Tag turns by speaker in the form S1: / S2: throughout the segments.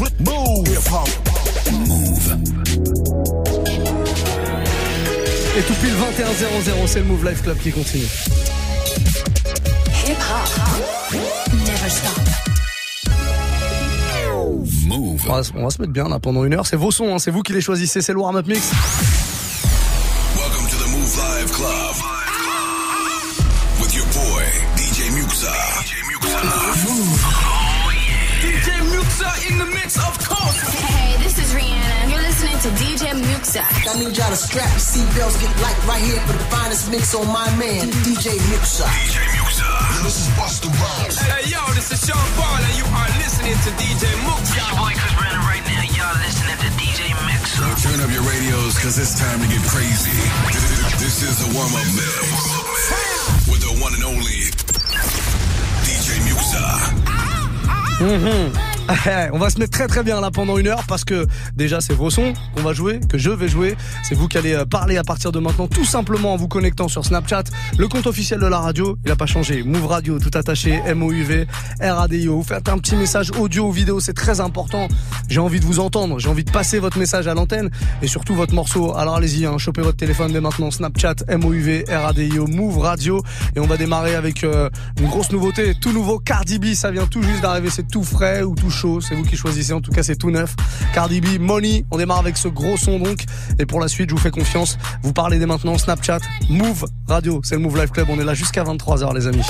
S1: Move. Move.
S2: Et tout pile 21 c'est le Move Life Club qui continue.
S3: Hip hop. Never stop.
S2: Move. On va, on va, se mettre bien là pendant une heure. C'est vos sons, hein, c'est vous qui les choisissez. C'est le warm-up mix.
S1: DJ
S4: Muxxa.
S5: I need y'all to strap your seatbelts, get light right here for the finest mix on my man, DJ Muxxa.
S1: DJ Muxxa. This is Busta Rhymes.
S6: Hey, yo, this is Sean Paul, and you are listening to DJ Muxxa.
S7: Your boy Chris Brandon right now. Y'all listening to DJ Muxxa.
S1: Now turn up your radios, cause it's time to get crazy. This is the warm-up mix. With the one and only DJ Muxxa.
S2: Mm-hmm. on va se mettre très très bien là pendant une heure parce que déjà c'est vos sons qu'on va jouer, que je vais jouer. C'est vous qui allez euh, parler à partir de maintenant tout simplement en vous connectant sur Snapchat. Le compte officiel de la radio, il a pas changé. Move Radio, tout attaché, M-O-U-V, R-A-D-I-O. Vous faites un petit message audio ou vidéo, c'est très important. J'ai envie de vous entendre, j'ai envie de passer votre message à l'antenne et surtout votre morceau. Alors allez-y, hein, chopez votre téléphone dès maintenant, Snapchat, M-O-U-V, R-A-D-I-O, Move Radio. Et on va démarrer avec euh, une grosse nouveauté, tout nouveau Cardi B, ça vient tout juste d'arriver, c'est tout frais ou tout chaud, c'est vous qui choisissez, en tout cas c'est tout neuf. Cardi B, Money, on démarre avec ce gros son donc. Et pour la suite, je vous fais confiance, vous parlez dès maintenant, Snapchat, Move Radio, c'est le Move Life Club, on est là jusqu'à 23h les amis.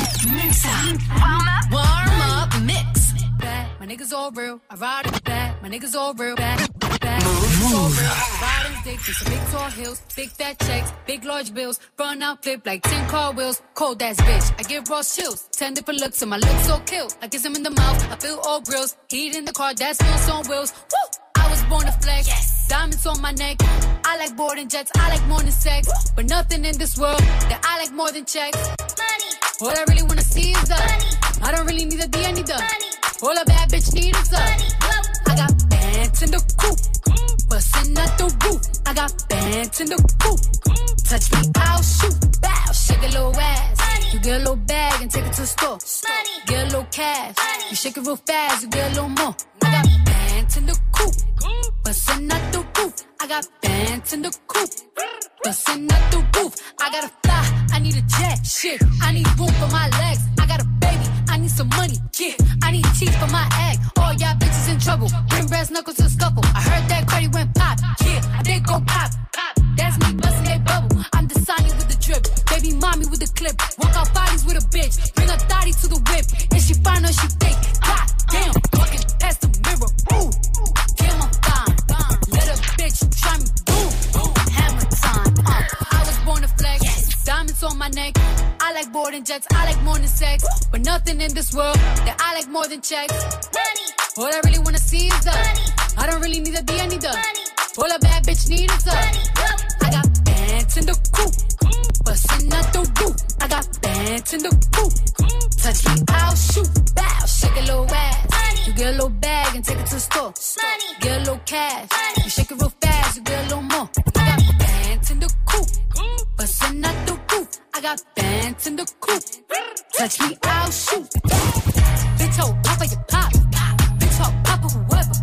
S3: Move.
S8: Riding to some big tall heels, big fat checks, big large bills. Run out, flip like 10 car wheels. Cold ass bitch. I give raw chills. 10 different looks and my lips so kill. I kiss him in the mouth. I feel all grills. Heat in the car, that's wheels on wheels. Woo! I was born to flex. Yes. Diamonds on my neck. I like boarding jets. I like more than sex. Woo! But nothing in this world that I like more than checks. Money. What I really wanna see is the money. I don't really need a D, I need the money. All a bad bitch need is the money. In the coop. Bustin' out the roof. I got bands in the coop. Touch me, I'll shoot. Bow, shake a little ass. Money. You get a little bag and take it to the store. Money. Get a little cash. Money. You shake it real fast, you get a little more. I got bands in the coop. Bustin' out the roof. I got bands in the coop. Bustin' out the roof. I gotta fly. I need a jet. Shit. I need room for my legs. I got a baby. I need some money. Yeah. I need teeth for my egg. All y'all bitches in trouble. Bring brass knuckles to scuffle. I heard that Cardi went pop. Yeah. I did go pop. Pop. That's me bustin' that bubble. I'm the Sonny with the drip. Baby mommy with the clip. Walk out bodies with a bitch. Bring a thotty to the whip. And she fine or she thick. God damn. Walking past the Uh, to on my neck. I like boarding jets. I like more than sex. But nothing in this world that I like more than checks. Money. All I really wanna see is the money. I don't really need D, I need the money. All a bad bitch need is the money. I got pants in the coop. Bustin' out the roof. I got bands in the coop. Touch me, I'll shoot. Bow, shake a little ass. You get a little bag and take it to the store. Get a little cash. You shake it real fast, you get a little more. I got bands in the coop. Bustin' out the roof. I got bands in the coop. Touch me, I'll shoot. Bitch, oh, pop your pop. Bitch, oh, pop whoever.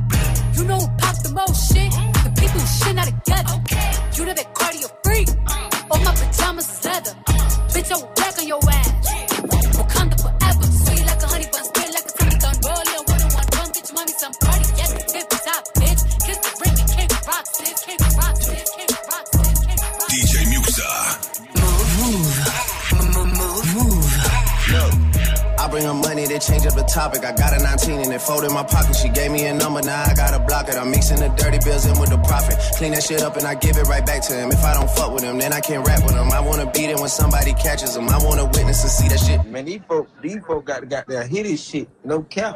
S8: You know who pop the most shit? The people who shit not together. You know
S9: it fold in my pocket. She gave me a number, now I gotta block it. I'm mixing the dirty bills in with the profit. Clean that shit up and I give it right back to him. If I don't fuck with him, then I can't rap with him. I wanna beat it when somebody catches him. I wanna witness and see that shit.
S10: Man, these folk, these folk got, got their hit his shit. No cap.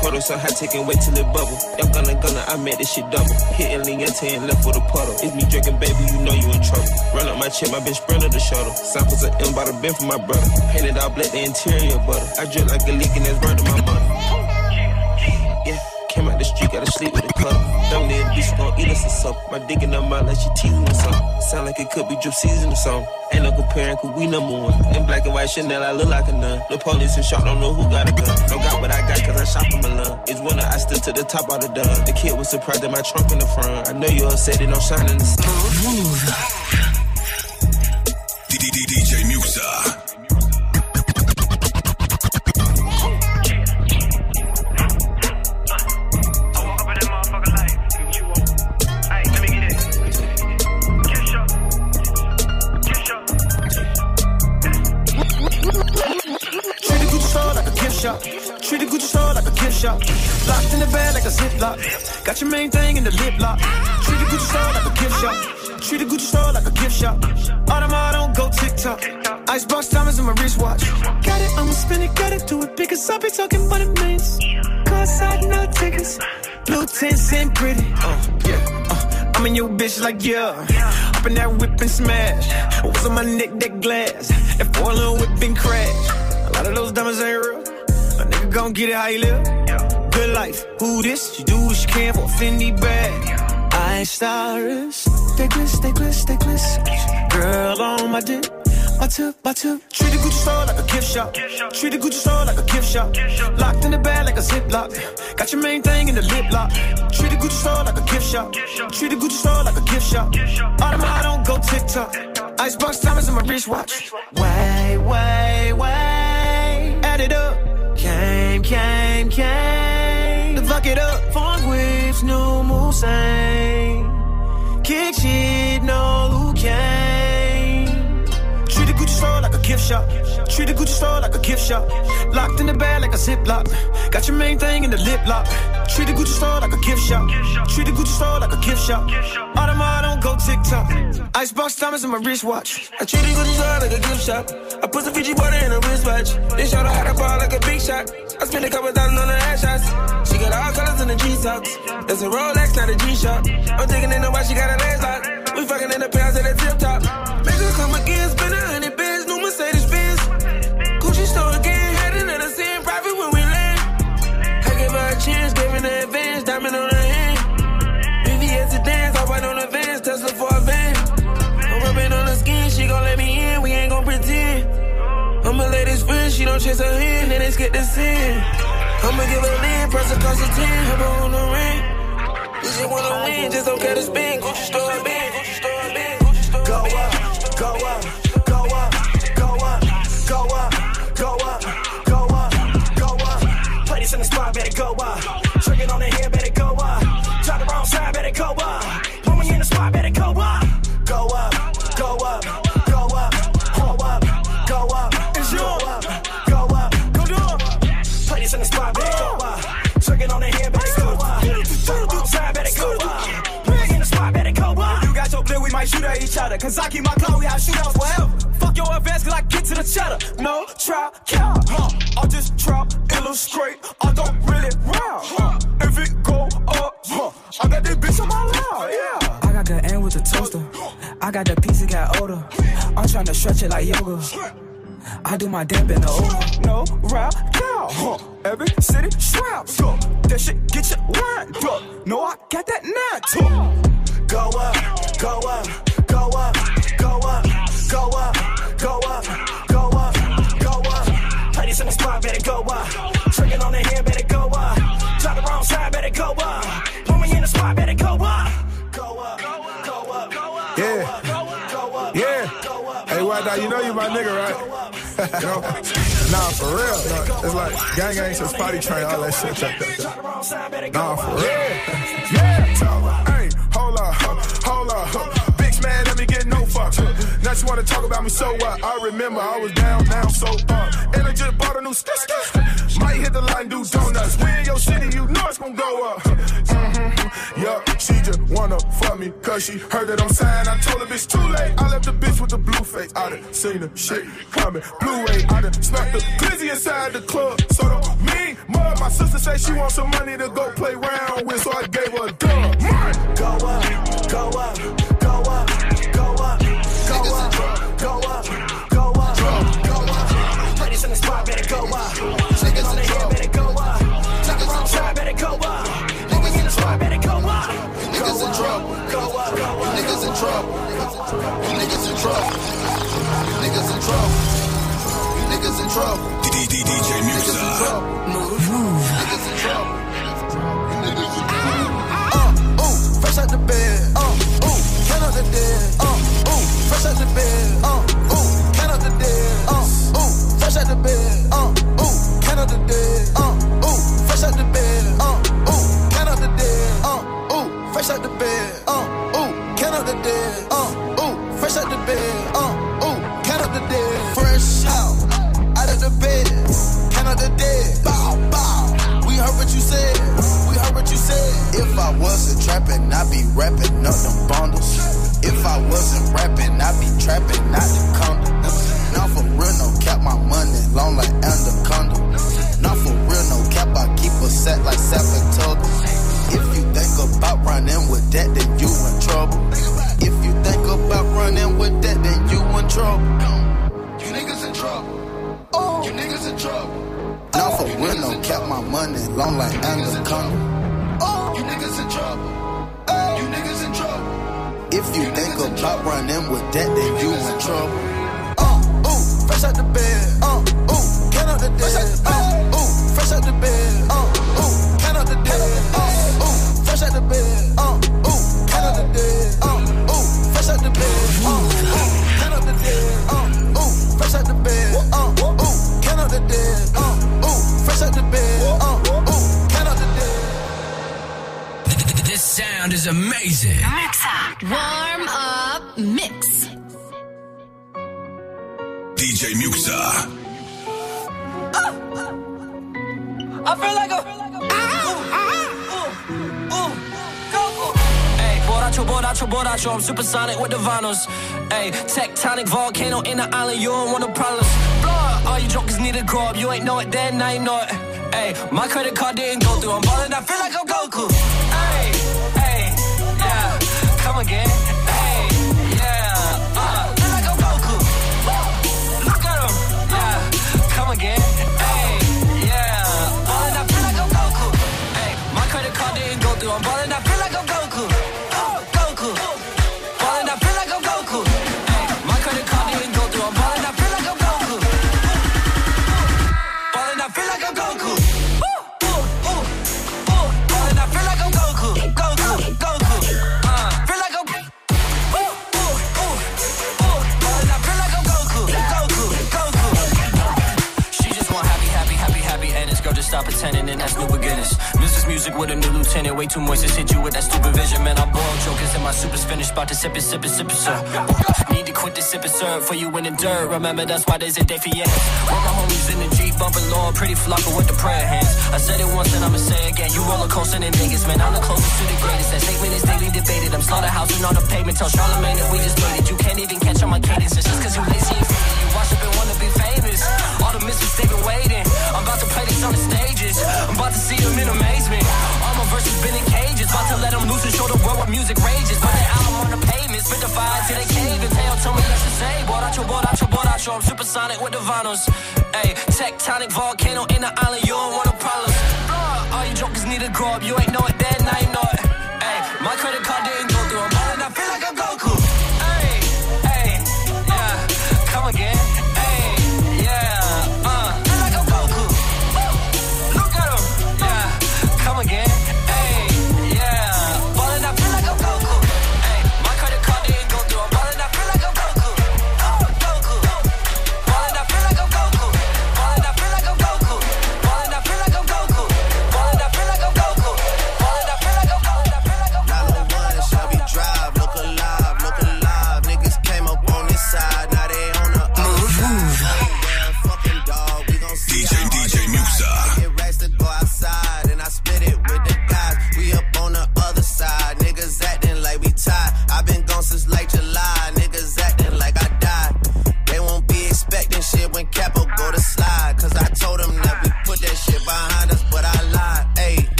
S11: photo so high, taking wait till it bubble. On the gunner, I made this shit double. Hitting Leonte and left with a puddle. It's me drinking, baby, you know you in trouble. Run up my chip, my bitch sprinter the shuttle. Samples of M by the bin for my brother. Painted all black, the interior butter. I drip like a leak and that's burnt to my mother. Came out the street, gotta sleep with a cup. Don't need a bitch gon' eat us or something. My dick in her mouth like she teasing or something. Sound like it could be drip season or something. Ain't no comparing, cause we number one. In black and white Chanel, I look like a nun. The police and shot, don't know who got a gun. Don't got what I got, cause I shot from Milan. It's when I stood to the top of the done. The kid was surprised at my trunk in the front. I know you all said it, don't shine in the sun.
S1: DJ
S12: Got your main thing in the lip lock. Treat a Gucci store like a gift shop. Treat a Gucci store like a gift shop. Audemars don't go TikTok. Icebox diamonds in my wristwatch. Got it, I'ma spin it, got it, do it because I be talking about it, means. I no tickets. Blue tints and pretty. Oh, yeah. Uh, I'm in your bitch like, yeah. Up in that whip and smash. What's on my neck, that glass. That four little whip and crash. A lot of those diamonds ain't real. A nigga gon' get it how you live. Good life. Who this? She do what she can for a Fendi bag. I ain't stylish. Stickless, stickless, stickless. Girl on my dick. My tip, my tip. Treat a Gucci store like a gift shop. Treat a Gucci store like a gift shop. Locked in the bag like a ziplock. Got your main thing in the lip lock. Treat a Gucci store like a gift shop. Treat a Gucci store like a gift shop. Audemars don't go TikTok. Icebox diamonds in my wristwatch. Wait, wait, wait. Add it up. Came, came, came. Fuck it up. Funk whips, new Mulsanne. Kick shit, no Kane. Treat a Gucci store like a gift shop. Treat a Gucci store like a gift shop. Locked in the bag like a ziplock. Got your main thing in the lip lock. Treat a Gucci store like a gift shop. Treat a Gucci store like a gift shop. Don't go TikTok. Icebox diamonds in my wristwatch.
S11: I treat a Gucci store like a gift shop. I put some Fiji water in a wristwatch. They shot her hot ball like a big shot. I spent a couple thousand on the ass shots. She got all colors in the G-socks. That's a Rolex, not a G-Shock. I'm taking in the watch, she got a legs lock. We fucking in the pants at the tip top. Make her come again, she don't chase her hand, then it's skip the sin. I'ma give her lean, press her cost of 10, have her on the ring. We just wanna win, just don't care to spin. Gucci store, Gucci store, Gucci store,
S12: go up, go up, Cause I keep my clout, we have shootouts forever. Fuck your advance, cause I get to the cheddar. No try, count, huh? I just try, illustrate. I don't really round, huh? If it go up, huh? I got this bitch on my loud, yeah.
S6: I got the end with the toaster. I got the piece that got older. I'm trying to stretch it like yoga. I do my damn in the over.
S12: No round, count, huh? Every city straps, huh? That shit get you wind up. No, I got that nine, too. Go up, go up, go up, go up, go up, go up, go up, go up. This in the spot, better go up. Tricking on the head, better go up. Drop the wrong side, better go up. Me in the spot, better go up. Go up, go up, go up.
S13: Yeah. Yeah. Hey, why? You know you my nigga, right? you know? Nah, for real. Nah, it's like gang gang since potty train, all that shit. That, that. Nah, for real. Yeah. Hey, hold up, hold up. Bitch man, let me get no fuck. Now she wanna talk about me, so what? I remember I was down, down, so up. And I just bought a new stick. Might hit the line, do donuts. We in your city, you know it's gonna go up. Mm-hmm. Yup, she just wanna fuck me, cause she heard that I'm signed. I told her bitch too late. I left the bitch with the blue face. I done seen the shit coming. Blue way, I done snuck the glizzy inside the club. So me
S12: mean? Mud, my sister say she wants some money to go play round with, so I gave her a dub. Go up, go up, up. Ladies in the spot better go up. Niggas on the hill better go up. Talk around side better go up. Niggas in the spot better go up. Niggas in trouble. Go up. Niggas in trouble. Niggas in trouble. Niggas in trouble. Niggas in trouble.
S1: DJ Muxxa.
S14: Move. Move. Niggas in trouble. Niggas in trouble. Uh, ooh, fresh out the bed. Uh, ooh, count out the dead. Uh, ooh, fresh out the bed. Uh, ooh, count out the dead. Uh, ooh, fresh out the bed. Uh, ooh, count out the dead. Uh, ooh, fresh out the bed. Uh, ooh, count out the dead. Uh, ooh, fresh out the bed. Uh, ooh, count out the dead. Uh, ooh, fresh out the bed. Uh, ooh, count out the dead. Fresh out, out of the bed. Count out the dead. Bow, bow. We heard what you said. We heard what you said. If I wasn't trapping, I'd be rapping up them bundles. If I wasn't rapping, I'd be trapping out the condo. Real, no cap, my money long like anaconda. Now for real, no cap, I keep a set like Sapatoga. If you think about running with that, then you in trouble. If you think about running with that, then you in trouble. You niggas in trouble. Oh, you niggas in trouble. Now for real, no cap, my money long like anaconda. Oh, you niggas in trouble. Oh, you niggas in trouble. If you think about running with that, then you in trouble. Ooh, fresh out the bed. Uh, ooh, count out the dead. Uh, ooh, fresh out the bed. Uh, ooh, count out the dead. Uh, ooh, fresh out the bed. Uh, ooh, count out the dead. Uh, ooh, fresh out the bed. Uh, ooh, count out the dead. Uh, ooh, fresh out the bed. Uh, ooh, count out the dead. Uh, ooh, fresh out the bed. Uh, ooh, count out the dead.
S15: This sound is amazing.
S4: Mix up. Warm up mix.
S1: DJ Muxxa.
S7: I feel like a. Ah, ah, hey, borracho, borracho, borracho. I'm supersonic with the vinyls. Hey, tectonic volcano in the island. You don't want no problems. All you jokers need to grow up. You ain't know it then, now you know it. Hey, my credit card didn't go through. I'm ballin', I feel like I'm Goku. Mrs. With a new lieutenant. Way too moist to hit you with that stupid vision. Man, I boil jokers and my super's finished. About to sip it, sip it, sip it, sir. Need to quit the sip it, sir. For you in the dirt. Remember, that's why there's a day for yes. With my homies in the Jeep, bumping low, pretty flocker with the prayer hands. I said it once and I'ma say again. You roller coasting in Vegas, man. I'm the closest to the greatest. That statement is daily debated. I'm slaughterhousing on the pavement. Tell Charlamagne that we just made it. You can't even catch on my cadence. It's just cause you lazy and. You watch up and wanna be famous. All the misfits, they've been waiting. I'm about to play this on the stages. I'm about to see them in amazement. All my verses been in cages. About to let them loose and show the world what music rages. Put the album on the pavement. Spit the fire till they cave and tail. Tell me what to say. Borracho, borracho, borracho. I'm supersonic with the vinyls. Hey, tectonic volcano in the island. You don't want no problems. Blow. All you jokers need to grow up. You ain't know it then, you know it. Hey, my credit card didn't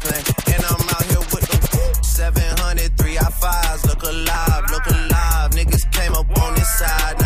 S16: game plan, and I'm out here with the 700, three I fives. Look alive, look alive. Niggas came up on this side,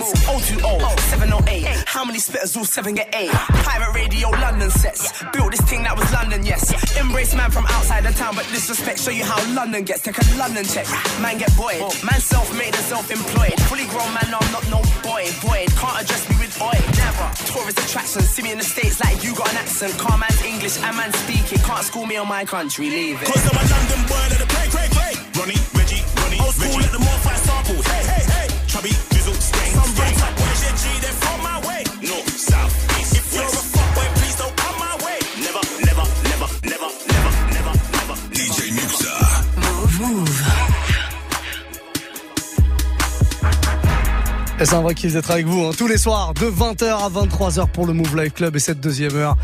S17: boys.
S18: 020, 708. How many spitters all seven get eight? Pirate radio, London sets. Built this thing that was London, yes. Embrace man from outside the town, but disrespect. Show you how London gets. Take a London check. Man get boy. Man self-made and self-employed. Fully grown man, I'm not no boy. Boy, can't address me with oi. Never. Tourist attraction. See me in the States like you got an accent. Car man's English and man speaking. Can't school me on my country. Leave it.
S17: Cause I'm a London boy, it
S2: C'est un vrai kiff d'être avec vous hein, tous les soirs de 20h à 23h pour le Move Life Club et cette deuxième heure.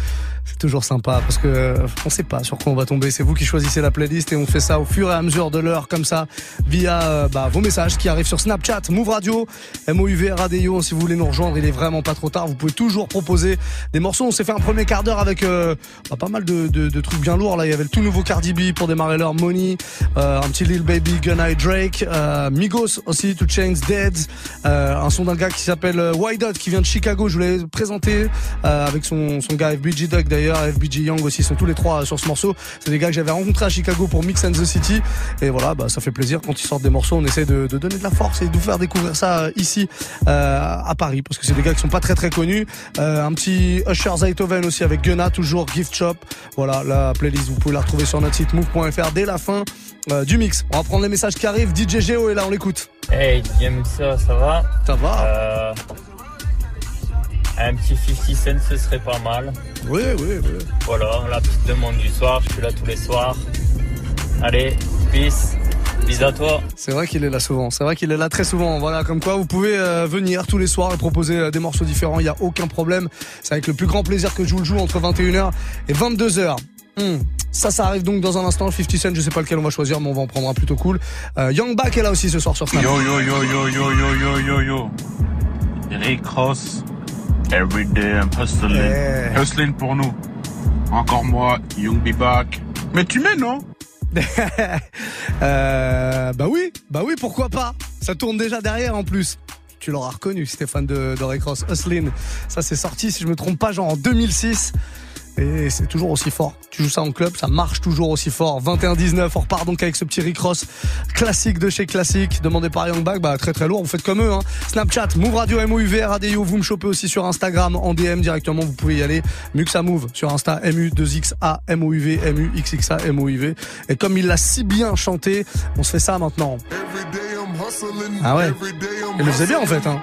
S2: Toujours sympa parce que euh, on sait pas sur quoi on va tomber. C'est vous qui choisissez la playlist et on fait ça au fur et à mesure de l'heure comme ça via euh, bah, vos messages qui arrivent sur Snapchat, Move Radio, MOUV Radio. Si vous voulez nous rejoindre, il est vraiment pas trop tard. Vous pouvez toujours proposer des morceaux. On s'est fait un premier quart d'heure avec euh, bah, pas mal de, de, de trucs bien lourds. Là, il y avait le tout nouveau Cardi B pour démarrer l'heure, Money, euh, un petit Lil Baby, Gunna et Drake, euh, Migos aussi, Two Chains, Dead, un son d'un gars qui s'appelle Why Dot qui vient de Chicago. Je voulais présenter euh, avec son, son gars FBG Duck d'ailleurs, FBG Young aussi, ils sont tous les trois sur ce morceau. C'est des gars que j'avais rencontrés à Chicago pour Mix and the City. Et voilà, bah, ça fait plaisir quand ils sortent des morceaux. On essaie de, de donner de la force et de vous faire découvrir ça euh, ici euh, à Paris parce que c'est des gars qui sont pas très très connus. Euh, un petit Usher Zaytoven aussi avec Gunna, toujours Gift Shop. Voilà, la playlist, vous pouvez la retrouver sur notre site move.fr dès la fin euh, du mix. On va prendre les messages qui arrivent. DJ Geo est là, on l'écoute.
S19: Hey, DJ Muxa, ça va?
S2: Ça va
S19: Un petit 50 cent, ce serait pas mal.
S2: Oui, oui, oui.
S19: Voilà, la petite demande du soir, je suis là tous les soirs. Allez, peace, bisous à toi.
S2: C'est vrai qu'il est là souvent. C'est vrai qu'il est là très souvent. Voilà, comme quoi vous pouvez euh, venir tous les soirs et proposer euh, des morceaux différents. Il y a aucun problème. C'est avec le plus grand plaisir que je vous le joue entre 21h et 22h. Hmm. Ça, ça arrive donc dans un instant. 50 Cent, je sais pas lequel on va choisir, mais on va en prendre un plutôt cool. Euh, Young Bak est là aussi ce soir sur Snap.
S20: Yo yo yo yo yo yo yo yo yo. Rick Ross. Every day I'm hustling.
S2: Yeah.
S20: Hustling pour nous. Encore moi, Young Be Back. Mais tu mets non?
S2: Euh, bah oui, bah oui, pourquoi pas? Ça tourne déjà derrière en plus. Tu l'auras reconnu, Stéphane de, de Recross, Hustlin. Ça c'est sorti, si je me trompe pas, genre en 2006. Et c'est toujours aussi fort. Tu joues ça en club, ça marche toujours aussi fort. 21-19, on repart donc avec ce petit Rick Ross classique de chez classique, demandé par Young Bag, bah très très lourd, vous faites comme eux. Hein. Snapchat, Move Radio, MOUV, RADIO, vous me chopez aussi sur Instagram, en DM directement, vous pouvez y aller. Muxa Move sur Insta, MU2XA, MOUV, MUXXA, MOUV. Et comme il l'a si bien chanté, on se fait ça maintenant. Ah ouais. Il le faisait bien en fait. Hein.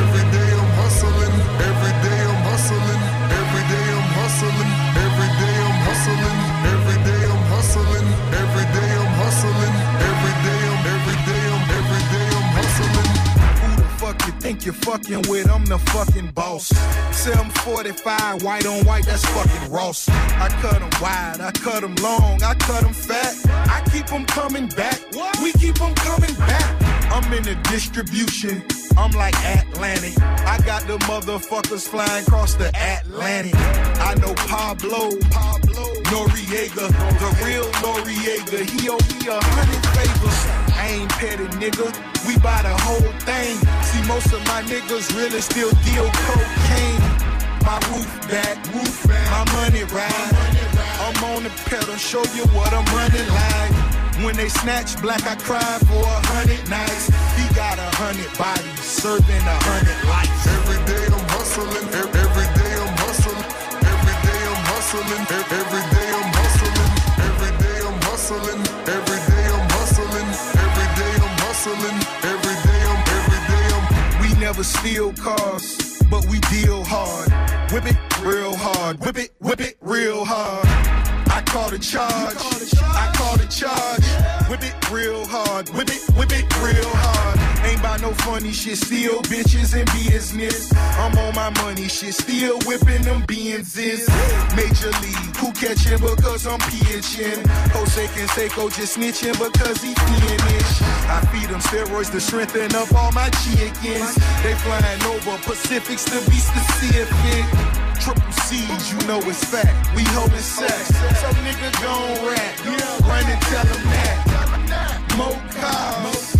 S21: Think you're fucking with? I'm the fucking boss. 745, white on white, that's fucking Ross. I cut them wide, I cut them long, I cut them fat. I keep them coming back, we keep them coming back. I'm in the distribution, I'm like Atlantic. I got the motherfuckers flying across the Atlantic. I know Pablo, Pablo, Noriega, the real Noriega. He owe me a hundred favors. Ain't petty, nigga. We buy the whole thing. See, most of my niggas really still deal cocaine. My roof back, roof back, my money ride. I'm on the pedal, show you what I'm running like. When they snatch black, I cry for a hundred nights. He got a hundred bodies, serving a hundred lives.
S13: Every day I'm hustling. Every day I'm hustling. Every day I'm hustling. Every day I'm hustling. Every day I'm hustling. Every hustling. Every day I'm every day I'm
S21: We never steal cars, but we deal hard. Whip it real hard. Whip it, whip it real hard. I call the charge. I call the charge. Whip it real hard. Whip it, whip it real hard. Ain't by no funny shit. Steal bitches and business. I'm on my money shit. Still whipping them Benzes. Major league. Who catching because I'm pitching? Jose Canseco just snitching because he finish. I feed them steroids to strengthen up all my chickens. They flying over Pacifics to be specific. Triple C's, you know it's fact. We holding sex. Some nigga gon' rap. Run and tell them that. More cars,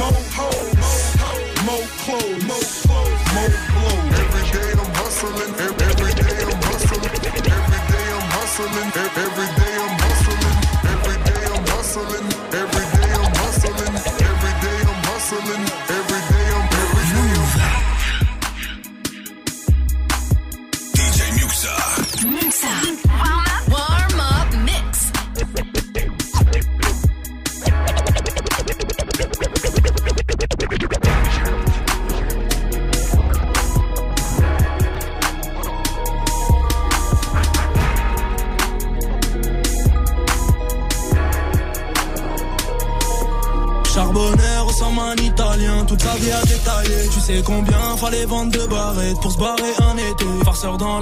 S21: more hoes, more clothes, more blows.
S13: Every day I'm hustling. ev- Every day I'm hustling. Every day I'm hustling. Every day
S22: vendre de barrettes pour se barrer un été. Farceur dans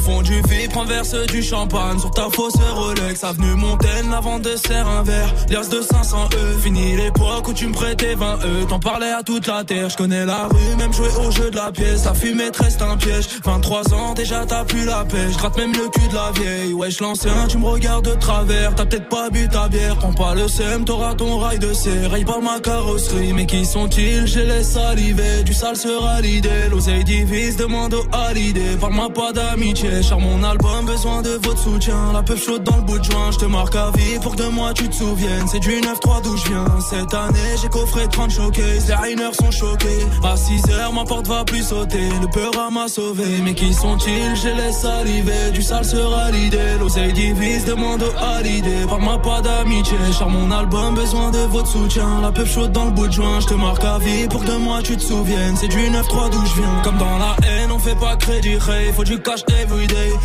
S22: fond du vide, renverse du champagne. Sur ta fausse Rolex, avenue Montaigne, la vente de serre un verre. Lias de 500 E, fini l'époque où tu me prêtais 20 E. T'en parlais à toute la terre, je connais la rue, même jouer au jeu de la pièce. La fumée te reste un piège. 23 ans, déjà t'as plus la pêche. Gratte même le cul de la vieille. Wesh, l'ancien, tu me regardes de travers. T'as peut-être pas bu ta bière, prends pas le seum, t'auras ton rail de serre. Raye par ma carrosserie, mais qui sont-ils? Je les saliver, du sale sera l'idée. L'oseille divise, demande au halidé. Parle-moi pas d'amitié, cher mon album, besoin de votre soutien. La peuf chaude dans le bout de joint, je te marque à vie pour que de moi tu te souviennes. C'est du 9-3 d'où je viens. Cette année, j'ai coffré 30 choqués, les rainers sont choqués. À 6 heures, ma porte va plus sauter. Le peur m'a sauvé, mais qui sont-ils? Je les saliver, du sale sera l'idée. L'oseille divise, demande au halidé. Parle-moi pas d'amitié, cher mon album, besoin de votre soutien. La peuf chaude dans le bout de joint, je te marque à vie pour que de moi tu te souviennes. C'est du 9-3 d'où je viens. Comme dans la haine, on fais pas crédit, faut du cash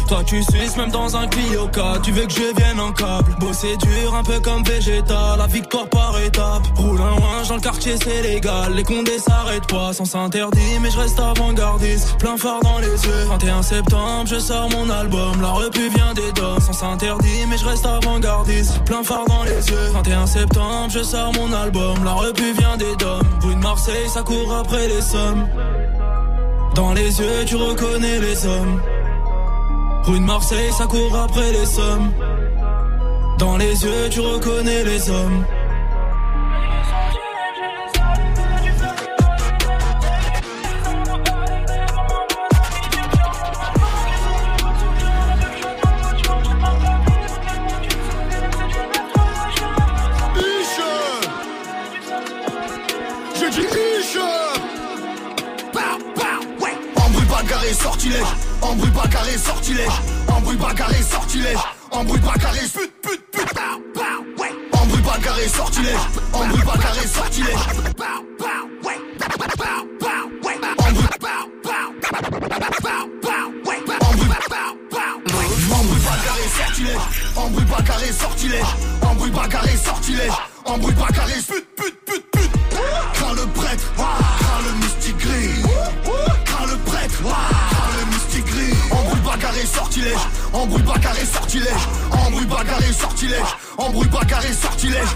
S22: Toi, tu suisses même dans un Clio 4, tu veux que je vienne en câble? Bosser dur, un peu comme Vegeta, la victoire par étape. Roule un ouin dans le quartier, c'est légal. Les condés s'arrêtent pas, sans s'interdit, mais je reste avant-gardiste. Plein phare dans les yeux. 21 septembre, je sors mon album. La repu vient des dents, sans s'interdit, mais je reste avant-gardiste. Plein phare dans les yeux. 21 septembre, je sors mon album. La repu vient des dômes. Rue de Marseille, ça court après les sommes. Dans les yeux, tu reconnais les hommes. Rue de Marseille, ça court après les sommes. Dans les yeux, tu reconnais les hommes.
S23: bagarre et sortilège. Embrouille bagarre et sortilège. Embrouille bagarre et pute pute pute. Embrouille bagarre et sortilège. Embrouille bagarre et sortilège. Embrouille bagarre et sortilège, embrouille bagarre et sortilège, embrouille bagarre et pute pute sortilège. Embrouille bagarré, sortilège. Embrouille bagarré, sortilège. Embrouille bagarré, sortilège.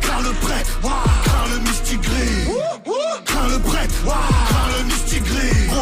S23: Crains le prêtre, crains le mystique gris. Crains le prêtre,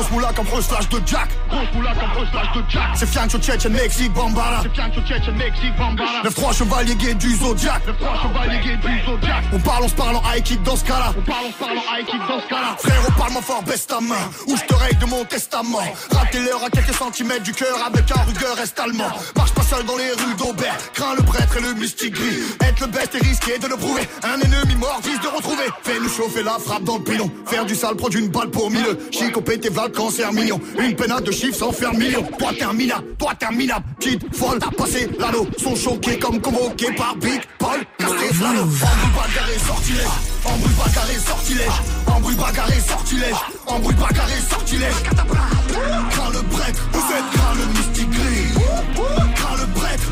S23: Grosse moula comme slash de Jack. Grosse moula comme slash de Jack. C'est Fiancho Tchétchène, Mexique, Bambara. C'est Fiancho Tchétchène, Mexique, Bambara. 9-3 chevalier gay du Zodiac. 9-3 chevalier gay du Zodiac. On parle, on se parle en high kick dans ce cas-là. On parle, on se parle en high kick dans ce cas-là. Frère, on parle, moi fort, baisse ta main. Ou je te règle de mon testament. Rater l'heure à quelques centimètres du cœur Avec un rugueur est allemand Marche pas seul dans les rues d'Aubert. Crains le prêtre et le mystique gris. Être le best est risqué de le prouver. Un ennemi mort vise de retrouver. Fais-nous chauffer la frappe dans le pilon Faire du sale, prendre une balle pour mille. Chico pété val cancer mignon. Une pénate de chiffres sans faire million. Toi t'es un minable, toi t'es un minable Petite folle, t'as passé l'anneau. Sont choqués comme convoqués par Big Paul Castellano Embrouille bagarré, sortilège. Embrouille bagarré, sortilège. Embrouille bagarré, sortilège. Embrouille bagarré, sortilège. Crains le prêtre, vous êtes crains le mystique gris. Crains le prêtre,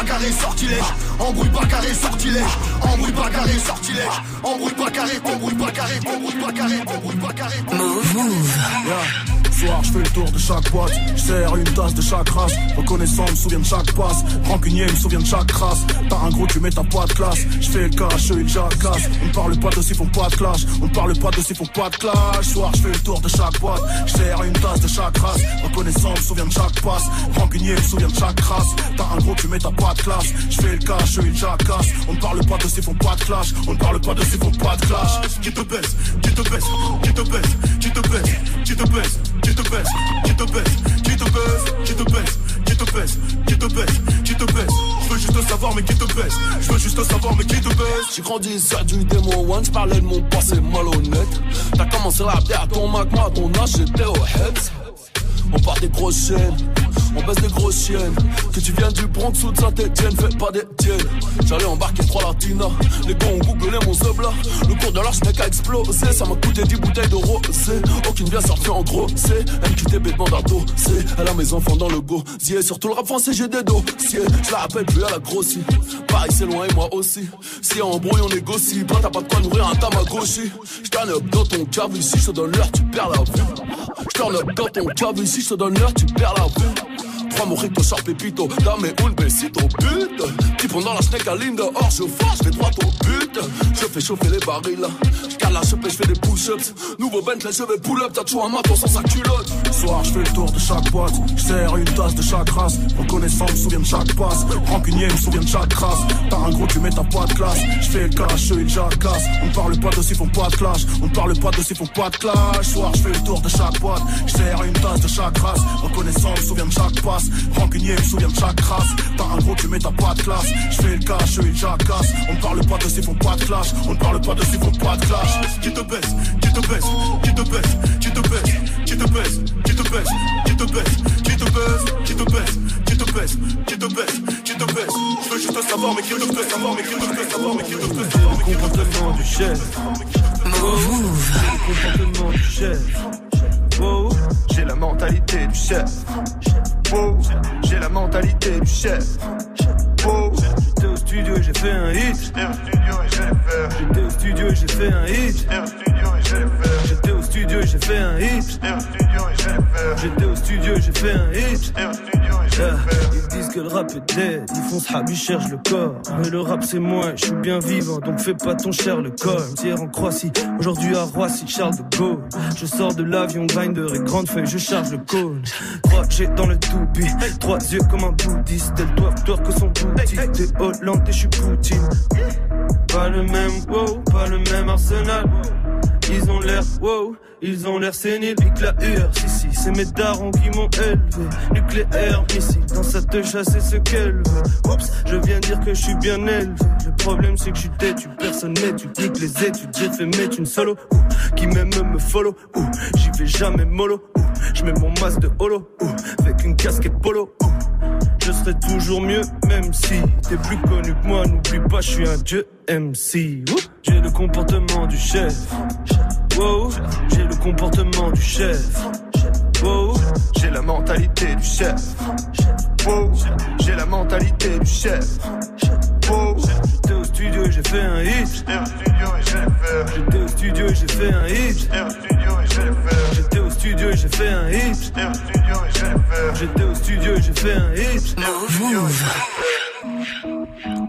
S23: bagarre et sortilège, embrouille bagarre et sortilège, embrouille bagarre et sortilège, embrouille bagarre, embrouille bagarre, embrouille bagarre, embrouille bagarre.
S24: Move, move.
S25: Soir, je fais le tour de chaque boîte, je une tasse de chaque race. Reconnaissant, me souviens de chaque passe. Rancunier, me souviens de chaque race. T'as un gros, tu mets ta pas de classe. Je fais le cash, eux, ils jacassent. On parle pas de s'ils font pas de clash. On parle pas de s'ils font pas de clash. Soir, je fais le tour de chaque boîte, je une tasse de chaque race. Reconnaissant, me souviens de chaque passe. Rancunier, me souviens de chaque race. T'as un gros, tu mets ta pas de classe. Je fais le cash, eux, ils jacassent. On parle pas de s'ils font pas de clash. On parle pas de s'ils font pas de clash. Qui te baisse, qui te baisse, qui te baisse, qui te baisse, qui te baisse, qui te baisse, qui te baisse, qui te baisse, qui te baisse, qui te baisse, qui te baisse, qui te baisse. Je veux juste savoir mais qui te baisse. Je veux juste savoir mais qui te baisse.
S26: J'ai grandi sur du démo one, j'parlais de mon passé malhonnête. T'as commencé la bière à ton à ton âge j'étais au heads. On part des grosses chaînes, on baisse des grosses chiennes. Que tu viennes du Bronx ou de Saint-Etienne, fais pas des tiennes. J'allais embarquer trois latinas, les gars ont googlé mon là. Le cours de l'arche mec a explosé, ça m'a coûté 10 bouteilles de rosé. Aucune bien sortie en gros, c'est MQTB demande à c'est Elle a mes enfants dans le gosier, surtout le rap français j'ai des dossiers. Je la rappelle plus à la grossie, Paris c'est loin et moi aussi. Si y a embrouille on négocie, pas t'as pas de quoi nourrir un tamagotchi. J'turn up dans ton cave ici, je te donne l'heure, tu perds la vue. J'turn up dans ton cave ici, je te donne l'heure, tu perds la vue. Mon rito, sharp pépito, dame un besito, pute. Type dans la snake à dehors, je fais, je vais droit au but. Je fais chauffer les barils, j'cale la et je fais des push-ups. Nouveau Bentley, je vais pull up, t'as toujours un maton sans sa culotte.
S25: Soir, je fais le tour de chaque boîte, je sers une tasse de chaque race. Reconnaissant, me souviens de chaque passe. Rancunier, me souviens de chaque race. T'as un gros, tu mets ta pas de classe. Je fais le cash, eux, ils jacassent. On parle pas de s'ils font pas de clash. On parle pas de s'ils font pas de clash. Soir, je fais le tour de chaque boîte, je sers une tasse de chaque race. Reconnaissant, me souviens de chaque passe. Rancunier, souviens de chaque race. T'as un gros, tu mets ta pas de classe. Je fais le cash, eux, ils jacassent. On ne parle pas de s'ils font pas de clash. On ne parle pas de s'ils font pas de clash.
S26: Qui te baisse, qui te baisse, qui te baisse, qui te baisse, qui te baisse, qui te baisse, qui te baisse, qui te baisse, qui te baisse, qui te baisse, qui te baisse, qui te baisse. Je veux juste savoir mais qui te baisse, savoir mais qui te baisse, savoir mais qui te baisse, savoir mais qui te baisse.
S22: complètement du chef.
S24: Move.
S26: comportement du chef. J'ai la mentalité du chef. Wow, j'ai la mentalité du chef. Wow, j'étais au studio et j'ai fait un hit. J'étais au studio et j'ai fait un hit. J'étais au studio et j'ai fait un hit. J'étais au studio et j'ai fait un hit. Yeah. Ils disent que le rap est dead, ils font ça, ils cherchent le corps. Mais le rap c'est moi, je suis bien vivant, donc fais pas ton cher le col. Hier en Croatie, aujourd'hui à Roissy, Charles de Gaulle. Je sors de l'avion, grinder et grande feuille, je charge le cône. 3G dans le toupie, trois yeux comme un bouddhiste. Elle doit toi que son boutique. T'es Hollande et je suis Poutine. Pas le même wow, pas le même arsenal. Ils ont l'air wow, ils ont l'air séniles, pique la hur. Si, si, c'est mes darons qui m'ont élevé. Nucléaire, missile, dans sa te chasser ce qu'elle veut. Oups, je viens dire que je suis bien élevé. Le problème c'est que je suis têtu, personne m'étude, nique les études. J'ai fait mettre une solo, ouh, qui même me follow, ouh, j'y vais jamais mollo, ouh, je mets mon masque de holo, ouh, avec une casquette polo, ouh. Je serai toujours mieux, même si t'es plus connu que moi. N'oublie pas, je suis un dieu MC. J'ai le comportement du chef. Wow, j'ai le comportement du chef. Wow, j'ai la mentalité du chef. Wow, j'ai la mentalité du chef. Wow, j'étais au studio et j'ai fait un hit. J'étais au studio et j'ai fait un hit. J'étais au studio et j'ai fait un hit studio et j'ai fait un hit. J'étais au studio et j'ai fait un hit. Move.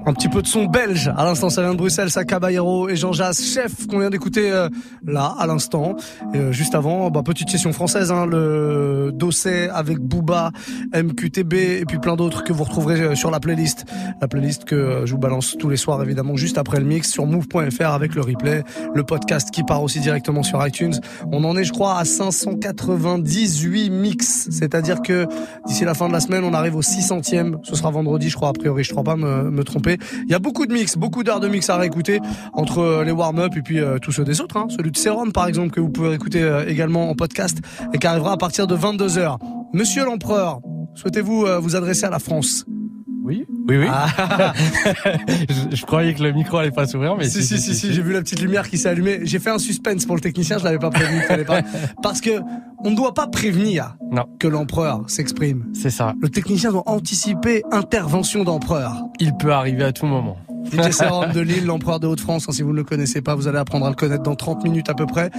S2: Un petit peu de son belge. À l'instant, ça vient de Bruxelles, ça Caballero et Jean Jass, chef qu'on vient d'écouter euh, là, à l'instant. Euh, juste avant, bah, petite session française, hein, le dossier avec Booba, MQTB et puis plein d'autres que vous retrouverez euh, sur la playlist. La playlist que je vous balance tous les soirs, évidemment, juste après le mix sur move.fr avec le replay, le podcast qui part aussi directement sur iTunes. On en est, je crois, à 598 mix. C'est-à-dire que d'ici la fin de la semaine, on arrive au 600e. Ce sera vendredi, je crois, a priori, je ne pas me, me tromper. Il y a beaucoup de mix, beaucoup d'heures de mix à réécouter entre euh, les warm-up et puis euh, tous ceux des autres. Hein. Celui de Serum, par exemple, que vous pouvez écouter euh, également en podcast et qui arrivera à partir de 22h. Monsieur l'Empereur, souhaitez-vous vous adresser à la France?
S27: Oui, oui, oui.
S2: Ah.
S27: je, je croyais que le micro allait pas s'ouvrir, mais
S2: si, si, si, si, j'ai vu la petite lumière qui s'est allumée. J'ai fait un suspense pour le technicien, je l'avais pas prévenu fallait pas. Parce que on ne doit pas prévenir que l'empereur s'exprime.
S27: C'est ça.
S2: Le technicien doit anticiper intervention d'empereur.
S27: Il peut arriver à tout moment.
S2: DJ Serum de Lille, l'empereur de Haute-France. hein, si vous ne le connaissez pas, vous allez apprendre à le connaître dans 30 minutes à peu près.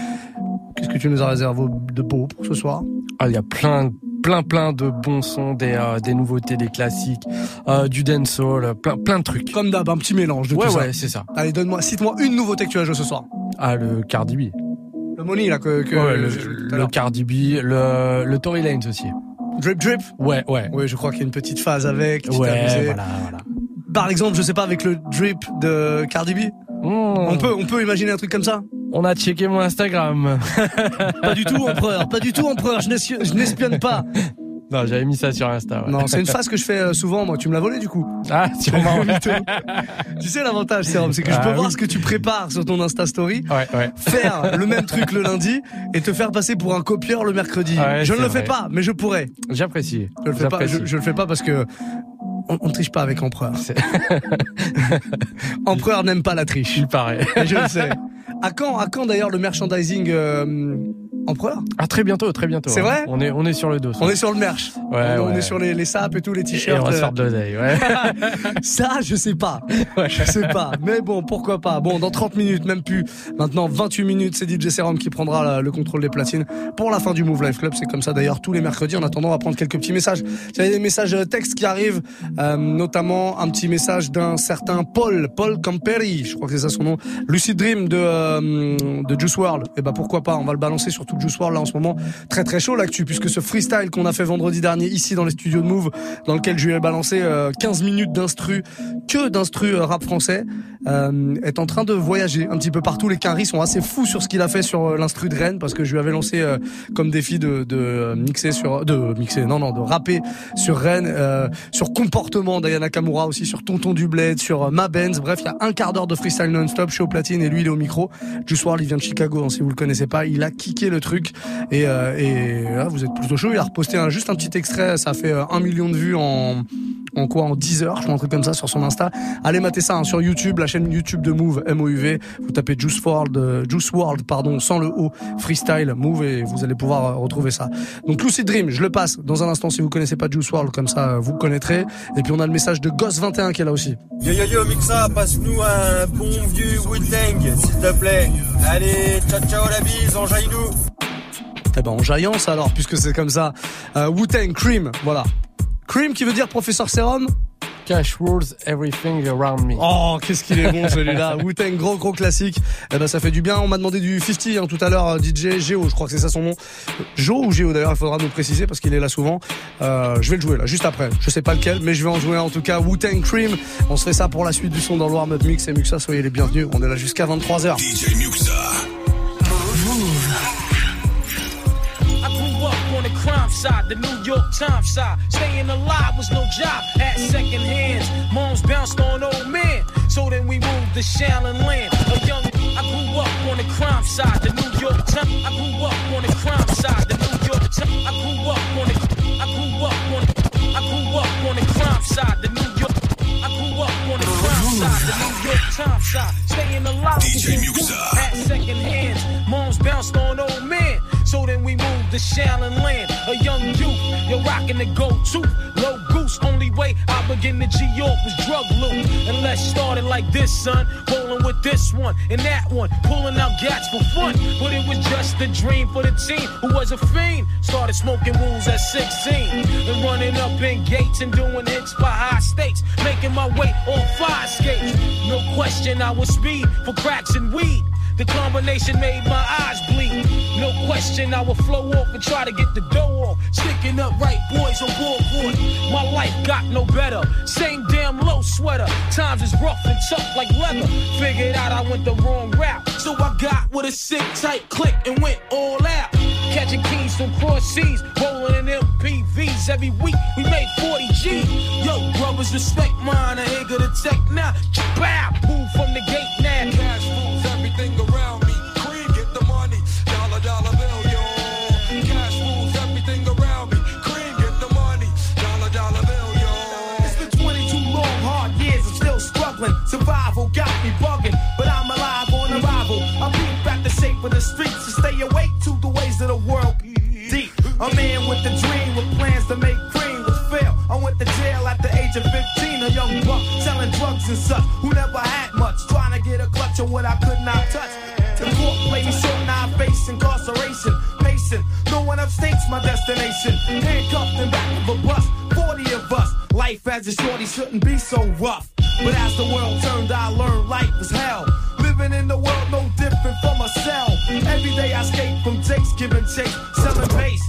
S2: Qu'est-ce que tu nous as réservé de beau pour ce soir?
S27: Ah, il y a plein, plein, plein de bons sons, des, euh, des nouveautés, des classiques, euh, du dancehall, plein, plein de trucs.
S2: Comme d'hab, un petit mélange de
S27: ouais,
S2: tout ça.
S27: ouais, c'est ça.
S2: Allez, donne-moi, cite-moi une nouveauté que tu as joué ce soir.
S27: Ah, le Cardi B.
S2: Le Money, là, que, que
S27: Ouais, le. Cardi B, le, le Tory Lanez aussi.
S2: Drip Drip?
S27: Ouais, ouais.
S2: Oui, je crois qu'il y a une petite phase avec. tu
S27: Ouais, voilà, voilà.
S2: Par exemple, je sais pas, avec le drip de Cardi B on, peut, on peut imaginer un truc comme ça?
S27: On a checké mon Instagram.
S2: Pas du tout, empereur, pas du tout, empereur, je n'espi- je n'espionne pas.
S27: Non, j'avais mis ça sur Insta. ouais.
S2: Non, c'est une phase que je fais euh, souvent, moi. Tu me l'as volé du coup.
S27: Ah, sûrement.
S2: Tu sais l'avantage, Serum, c'est que je
S27: Ah,
S2: peux voir ce que tu prépares sur ton Insta Story,
S27: Ouais, ouais.
S2: faire le même truc le lundi et te faire passer pour un copieur le mercredi. Je ne le fais pas, mais je pourrais.
S27: J'apprécie.
S2: Je le fais pas, je, le fais pas parce que on, on triche pas avec Empereur. Empereur n'aime pas la triche.
S27: Il paraît.
S2: Et je le sais. À quand, à quand d'ailleurs le merchandising euh, Empereur
S27: Ah, très bientôt, très bientôt.
S2: C'est
S27: hein.
S2: vrai
S27: On est, on est sur le dos.
S2: On est sur le merch.
S27: Ouais,
S2: on, est sur les, les sapes et tous les
S27: Et
S2: t-shirts.
S27: on va se
S2: euh,
S27: faire de l'oseille, ouais.
S2: Ça, je sais pas. Je sais pas. Mais bon, pourquoi pas. Bon, dans 30 minutes, même plus. Maintenant, 28 minutes, c'est DJ Serum qui prendra la- le contrôle des platines pour la fin du Move Life Club. C'est comme ça d'ailleurs tous les mercredis. En attendant, on va prendre quelques petits messages. Il y a des messages euh, textes qui arrivent, euh, notamment un petit message d'un certain Paul, Paul Camperi. Je crois que c'est ça son nom. Lucid Dream de, euh, de Juice World. Et ben pourquoi pas. On va le balancer sur tout Juice World là en ce moment. Très très chaud l'actu puisque ce freestyle qu'on a fait vendredi dernier ici dans les studios de Move, dans lequel je lui ai balancé euh, 15 minutes d'instru, que d'instru euh, rap français, euh, est en train de voyager un petit peu partout. Les Quinry sont assez fous sur ce qu'il a fait sur euh, l'instru de Rennes parce que je lui avais lancé euh, comme défi de, de euh, mixer sur, de mixer, non non, de rapper sur Rennes, euh, sur comportement d'Ayana Kamura aussi, sur Tonton du Bled, sur Ma Benz. Bref, il y a un quart d'heure de freestyle non-stop. Je suis au platine et lui il est au micro. Juice WRLD, il vient de Chicago. hein, si vous le connaissez pas, il a kické le truc et, et là, vous êtes plutôt chaud. Il a reposté juste un petit extrait. Ça fait un million de vues en en quoi En 10 heures, je crois un truc comme ça sur son Insta. Allez mater ça hein, sur YouTube, la chaîne YouTube de Move, M-O-U-V. Vous tapez Juice World, euh, Juice World, pardon, sans le O, freestyle, Move, et vous allez pouvoir euh, retrouver ça. Donc Lucid Dream, je le passe dans un instant. Si vous connaissez pas Juice World, comme ça, euh, vous connaîtrez. Et puis on a le message de Goss21 qui est là aussi.
S28: Yo yo yo Mixa, passe-nous un bon vieux Wu-Tang, s'il te plaît. Allez, ciao ciao la bise, enjaille-nous.
S2: Eh ben, en alors, puisque c'est comme ça. Euh, Wu-Tang, Cream, voilà. Cream qui veut dire professeur Serum
S27: Cash rules everything around me.
S2: Oh, qu'est-ce qu'il est bon celui-là. Wu-Tang, gros gros classique. Eh ben ça fait du bien. On m'a demandé du 50 hein, tout à l'heure, euh, DJ Géo, je crois que c'est ça son nom. Jo ou Géo d'ailleurs, il faudra nous préciser parce qu'il est là souvent. Euh, je vais le jouer là, juste après. Je sais pas lequel, mais je vais en jouer en tout cas. Wu-Tang Cream. On se fait ça pour la suite du son dans le warm-up mix et Muxa, soyez les bienvenus. On est là jusqu'à 23h.
S1: DJ Muxa.
S29: Side, the New York Times side. Staying alive was no job, had second hands. Moms bounced on old men, so then we moved to Shaolin Land. A young, I grew up on the crime side, the New York Times. I grew up on the crime side, the New York Times. I grew up on the, I grew up on, I grew up on the crime side, the New. I grew up on the crime side, the New York Times side. Staying alive
S1: DJ Muxxa.
S29: had second hands. Moms bounced on old men. So then we moved to Shaolin Land. A young youth, you're rocking the go-to. Low goose, only way I begin to G-York was drug loot. And let's start it like this, son. Rolling with this one and that one. Pulling out gats for fun. But it was just a dream for the team who was a fiend. Started smoking wools at 16. And running up in gates and doing hits by high stakes. Making my way on fire skates. No question, I was speed for cracks and weed. The combination made my eyes bleed. No question, I would flow off and try to get the dough off. Sticking up right boys on board. My life got no better. Same damn low sweater. Times is rough and tough like leather. Figured out I went the wrong route. So I got with a sick tight click and went all out. Catching keys from cross seas, rolling in MPVs every week. We made 40 G. Yo, brothers, respect mine. I ain't gonna take now. Bow, move from the gate now.
S30: To make cream was fail. I went to jail at the age of 15, a young buck selling drugs and such who never had much, trying to get a clutch on what I could not touch. The court played me short, now I face incarceration. Pacing, no one upstates my destination. Handcuffed in back of a bus, 40 of us. Life as a shorty shouldn't be so rough. But as the world turned, I learned life was hell. Living in the world no different from a cell. Every day I escape from takes, giving chase, selling bass,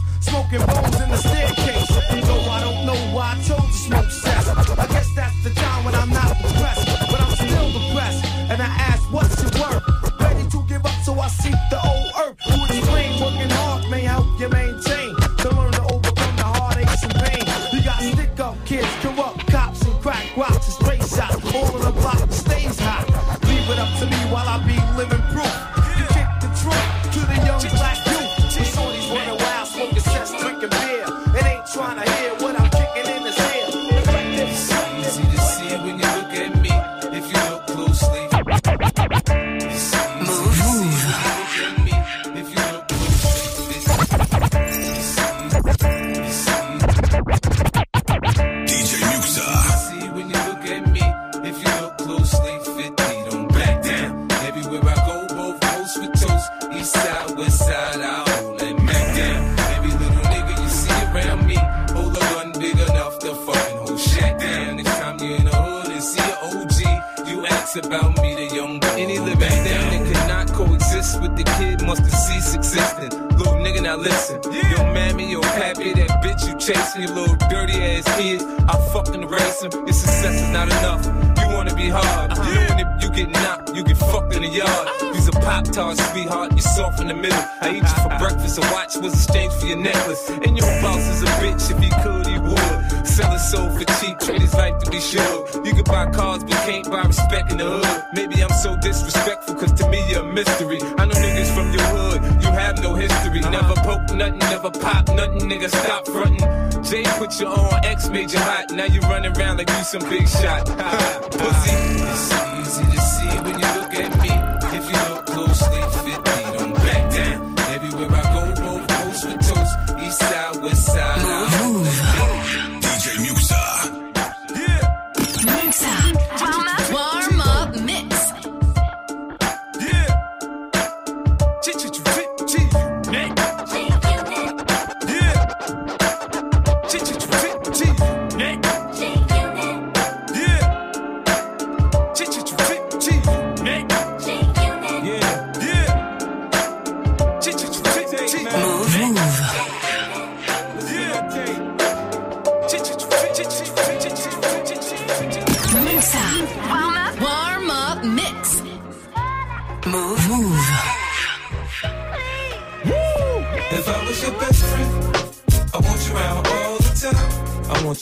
S30: some big shot.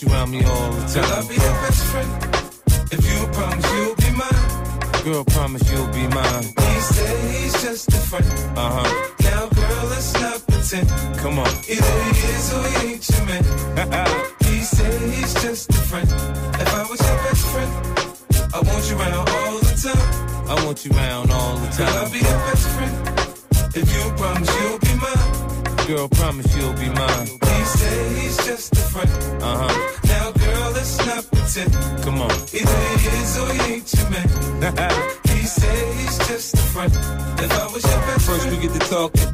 S30: you around
S25: me all the
S30: Girl, I'll be your best friend. If you promise you'll be mine.
S25: Girl, promise you'll be mine.
S30: He said he's just a friend.
S25: Uh huh.
S30: Now, girl, let's not pretend.
S25: Come on.
S30: Either he is or he ain't your man. he said he's just a friend. If I was your best friend, I want you around all the time.
S25: I want you around all the time.
S30: Girl, I'll be your best friend. If you promise you'll be mine.
S25: Girl, promise you'll be mine.
S30: He said he's just a friend.
S25: Uh huh. Come on.
S30: Either he is or he ain't your man. he said he's just a friend. If I was your best
S25: First we get to talking,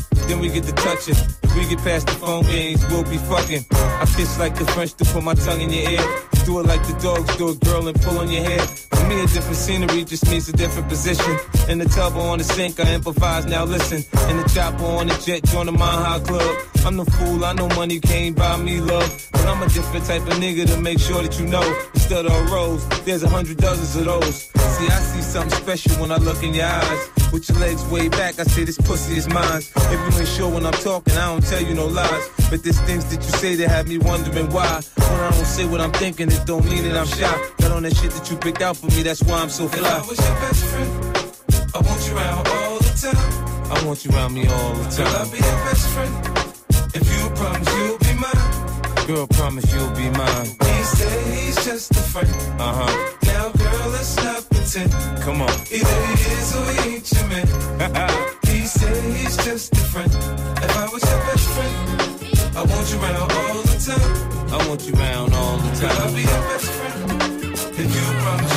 S25: get to touching. If we get past the phone games, we'll be fucking. I kiss like the French to put my tongue in your ear. Do it like the dogs do it, girl, and pull on your hair. For me, a different scenery just means a different position. In the tub or on the sink, I improvise, now listen. In the chopper on the jet, join the Mile Club. I'm the fool, I know money can't buy me love. But I'm a different type of nigga to make sure that you know. Instead of a rose, there's a hundred dozens of those. See, I see something special when I look in your eyes. With your legs way back, I say this pussy is mine. If you ain't sure when I'm talking, I don't tell you no lies. But there's things that you say that have me wondering why. When I don't say what I'm thinking, it don't mean that I'm shy. Got on that shit that you picked out for me, that's why I'm so
S30: If I
S25: fly.
S30: was your best friend, I want you around all the time.
S25: I want you around me all the time.
S30: Girl, I'll be your best friend. If you promise you'll be mine.
S25: Girl, promise you'll be mine.
S30: He said he's just a friend.
S25: Uh huh.
S30: Now, girl, let's not pretend.
S25: Come on.
S30: Either he is or he ain't your man. he said he's just a friend. If I was your best friend, I want you around all the time.
S25: I want you around all the
S30: time. I'll be your best friend. If you promise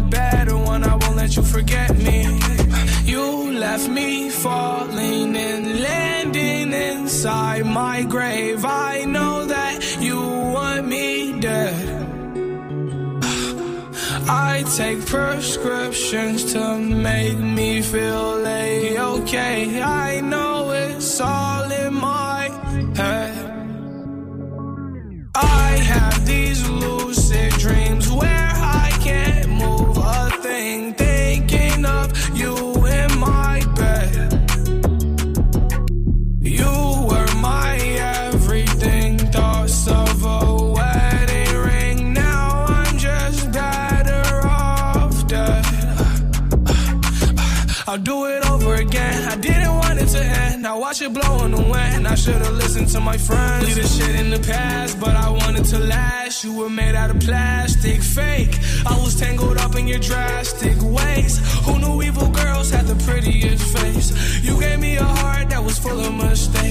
S31: you forget me. You left me falling and landing inside my grave. I know that you want me dead. I take prescriptions to make me feel a-okay. I know it's all in my head. I have these lucid dreams where watch it blow in the wind. I should've listened to my friends. Leave the shit in the past, but I wanted to last. You were made out of plastic, fake. I was tangled up in your drastic ways. Who knew evil girls had the prettiest face? You gave me a heart that was full of mistakes.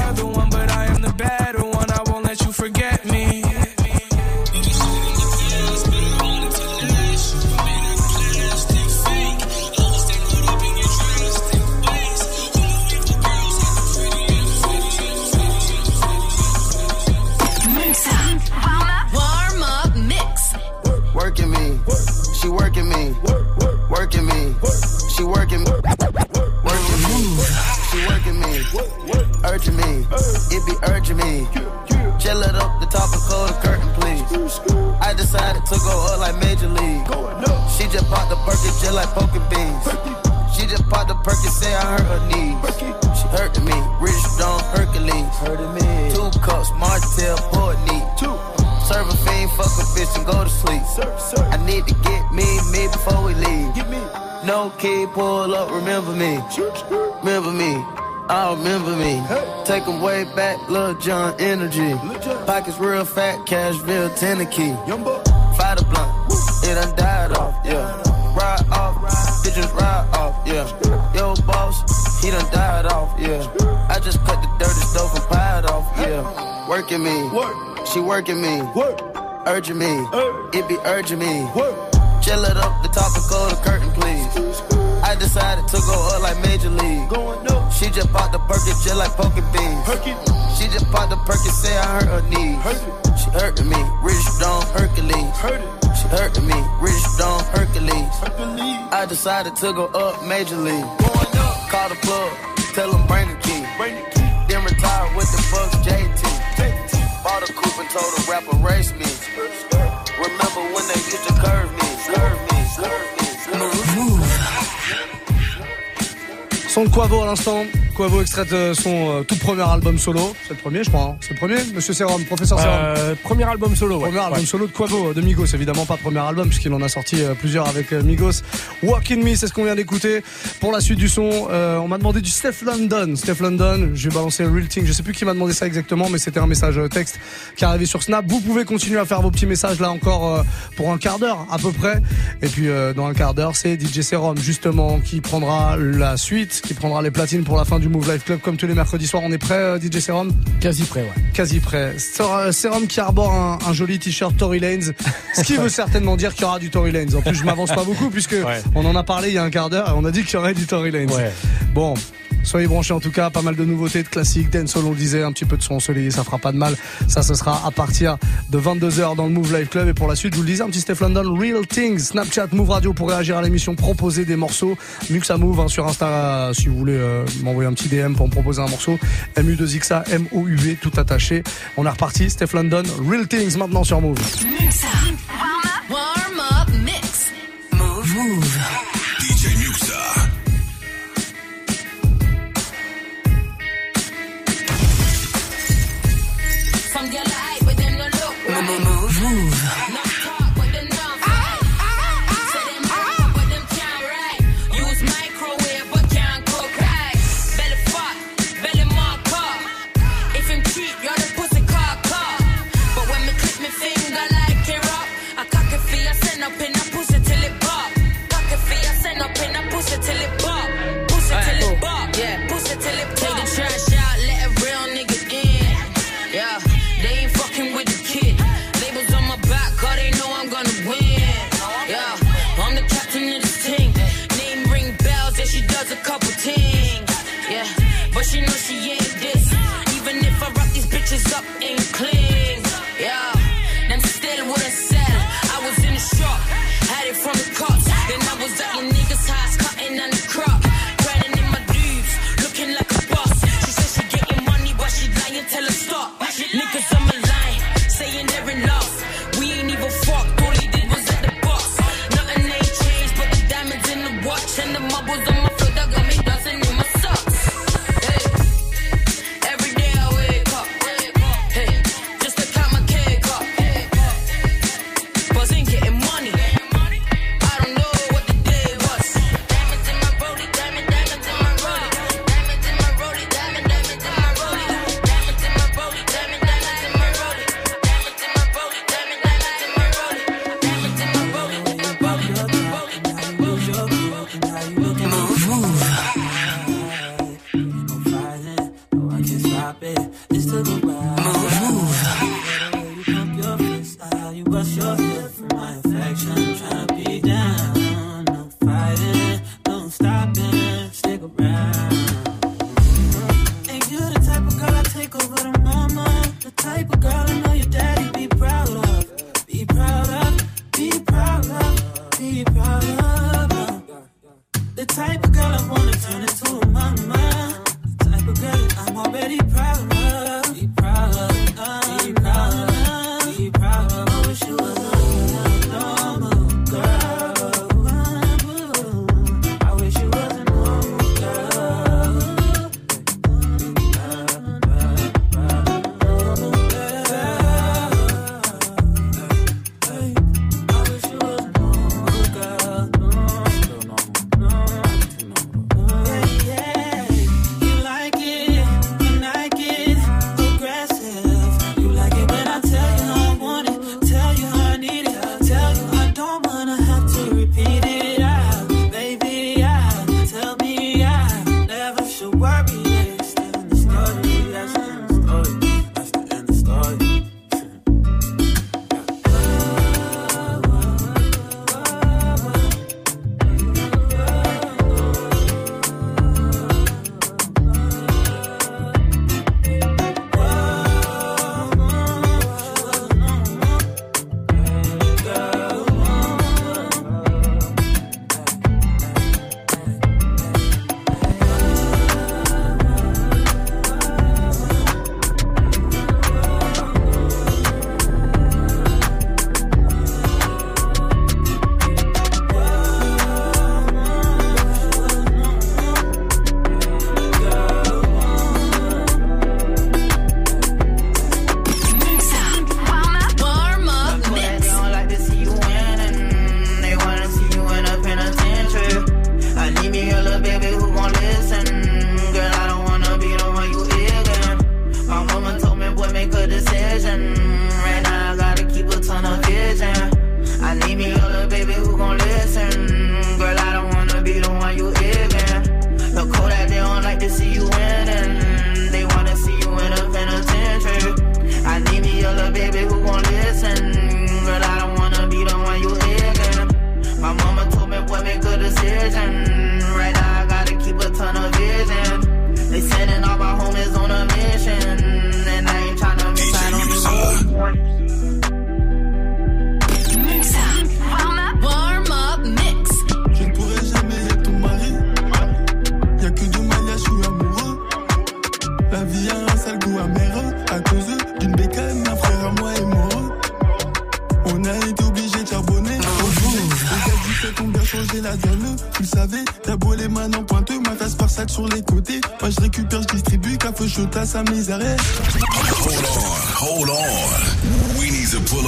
S14: just like poking beans. She just popped the Perkins, say I hurt her knees. She hurting me, Rich Stone Hercules. Hurting me. Two cups, Martell, Port neat. Two. Serve a fiend, fuck a bitch and go to sleep. Sir, sir. I need to get me, me before we leave. No key, pull up, remember me. Remember me. I remember me. Take 'em way back, Lil Jon energy. Pockets real fat, cash Cashville, Tennessee. Fight a blunt, it done died off, Working me, Work. she working me, Work. urging me, it be urging me. Work. Chill it up, the top of the curtain, please. I decided to go up like Major League. Going up. She just popped the Perkins just like poking beans. She just popped the Perkins, say I hurt her knees. She hurting me, Rich Stone Hercules. Hurt She hurting me, Rich Stone Hercules. I decided to go up Major League. Going up. Call the plug, tell them bring the key. Then retire with the Bucks JT. Bought a coupe and told the rapper race me. Remember when they used to curve me, curve me, curve me.
S2: Move. Son de Quavo à l'instant. Quavo extrait de son euh, tout premier album solo. C'est le premier, je crois. hein. C'est le premier, Monsieur Serum, professeur Serum.
S27: Euh, premier album solo, ouais.
S2: Premier album
S27: Ouais.
S2: solo de Quavo, de Migos, évidemment pas premier album puisqu'il en a sorti euh, plusieurs avec euh, Migos. Walk in Me, c'est ce qu'on vient d'écouter. Pour la suite du son, euh, on m'a demandé du Steph London. Steph London, je vais balancer Real Thing. Je sais plus qui m'a demandé ça exactement, mais c'était un message euh, texte qui est arrivé sur Snap. Vous pouvez continuer à faire vos petits messages là encore euh, pour un quart d'heure à peu près. Et puis euh, dans un quart d'heure, c'est DJ Serum justement qui prendra la suite, qui prendra les platines pour la fin du Move Life Club comme tous les mercredis soirs. On est prêt, euh, DJ Serum
S27: Quasi prêt, ouais.
S2: Quasi prêt. Euh, Serum qui arbore un, un joli t-shirt Tory Lanez, ce qui veut certainement dire qu'il y aura du Tory Lanez. En plus, je m'avance pas beaucoup puisque on en a parlé il y a un quart d'heure et on a dit qu'il y aurait du Tory Lanez. Bon. Soyez branchés en tout cas, pas mal de nouveautés, de classiques, dancehall on le disait, un petit peu de son ensoleillé, ça fera pas de mal. Ça, ce sera à partir de 22h dans le Move Live Club. Et pour la suite, je vous le disais, un petit Steph London, Real Things, Snapchat, Move Radio pour réagir à l'émission, proposer des morceaux. Muxa Move hein, sur Insta, si vous voulez euh, m'envoyer un petit DM pour me proposer un morceau. MU2XA, M-O-U-V, tout attaché. On est reparti, Steph London, Real Things maintenant sur Move.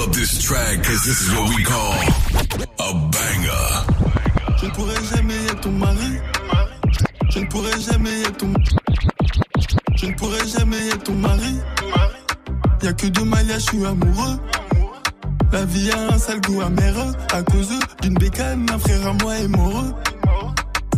S32: Up
S1: this track because this is what we call a banger.
S33: Je ne pourrai jamais être ton mari. Je ne pourrai jamais être ton. Je ne pourrai jamais être ton mari. Y'a que deux maillages, je suis amoureux. La vie a un sale goût amer à cause d'une bécane. Un frère à moi est mort.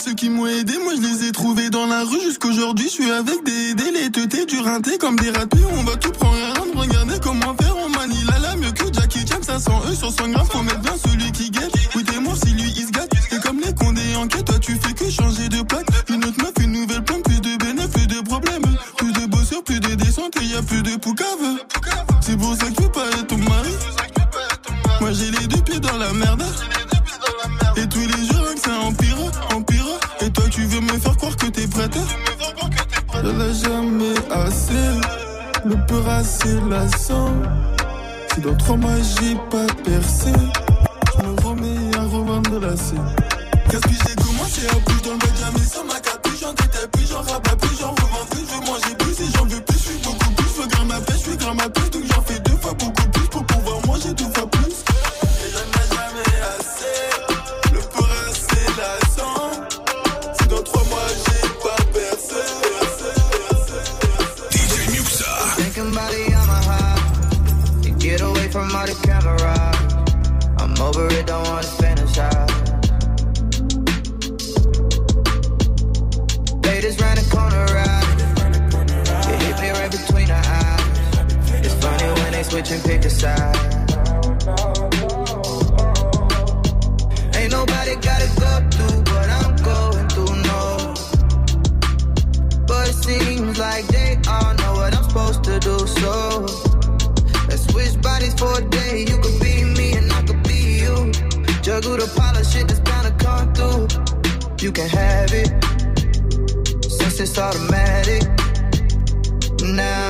S33: ceux qui m'ont aidé, moi je les ai trouvés dans la rue jusqu'aujourd'hui. Je suis avec des délétetés, du rinté comme des ratés. On va tout prendre rien de regarder comment faire. On manie la la mieux que Jackie Chan. 500 E sur 100 grammes, faut mettre bien celui qui guette. Oui, t'es mort si lui il se gâte. Et comme les condés en quête, toi tu fais que changer de plaque. Une autre meuf, une nouvelle plante, plus de bénéfices, plus de problèmes. Plus de bosseurs, plus de descente et y a plus de poucave. C'est pour ça que je veux pas être ton mari. Moi j'ai les deux pieds dans la merde. Prête. Je l'ai jamais assez. Le peur assez lassant. Si dans trois mois j'ai pas percé, je me remets à revendre la scène. Qu'est-ce que j'ai commencé à bouger dans le bed, jamais sans ma
S14: switch and pick a side. Ain't nobody gotta go through what I'm going through, no. But it seems like they all know what I'm supposed to do, so let's switch bodies for a day. You could be me and I could be you. Juggle the pile of shit that's bound to come through. You can have it since it's automatic. Now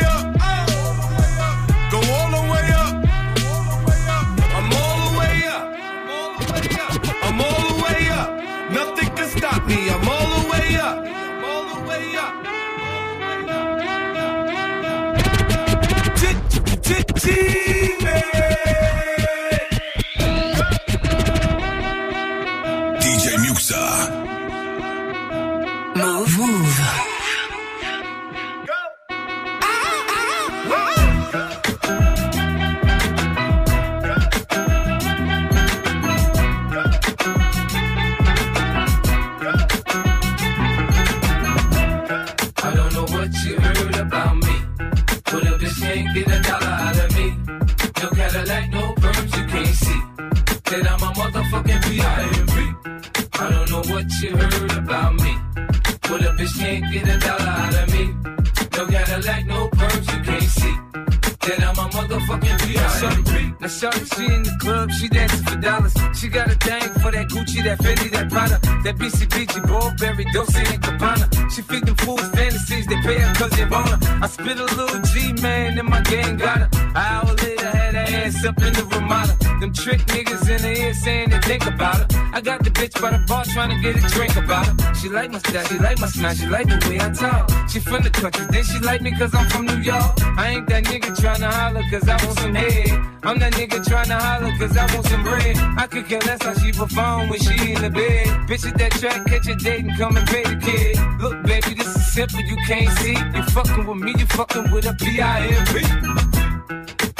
S1: DJ
S34: I'm a motherfucking P.I.M.P. I don't know what you heard about me. But a bitch can't get a dollar out of me. No Cadillac, no perms, you can't see. That I'm a motherfucking P.I.M.P.
S30: Now shorty, she in the club, she dancing for dollars. She got a thing for that Gucci, that Fendi, that Prada, that BCBG, Burberry, Dolce and Gabbana. She feed them fools fantasies, they pay her cause they want. I spit a little G, man, and my gang got her. An hour later, had her ass up in the Ramada. Them trick niggas in the ear saying they think about her. I got the bitch by the bar trying to get a drink about her. She like my style, she like my smile, she like the way I talk. She from the country, then she like me cause I'm from New York. I ain't that nigga tryna holler cause I want some head. I'm that nigga tryna holler cause I want some bread. I could care less how she perform when she in the bed. Bitch at that track, catch a date and come and pay the kid. Look, baby, this is simple, you can't see. You fucking with me, you fucking with a P-I-M-P.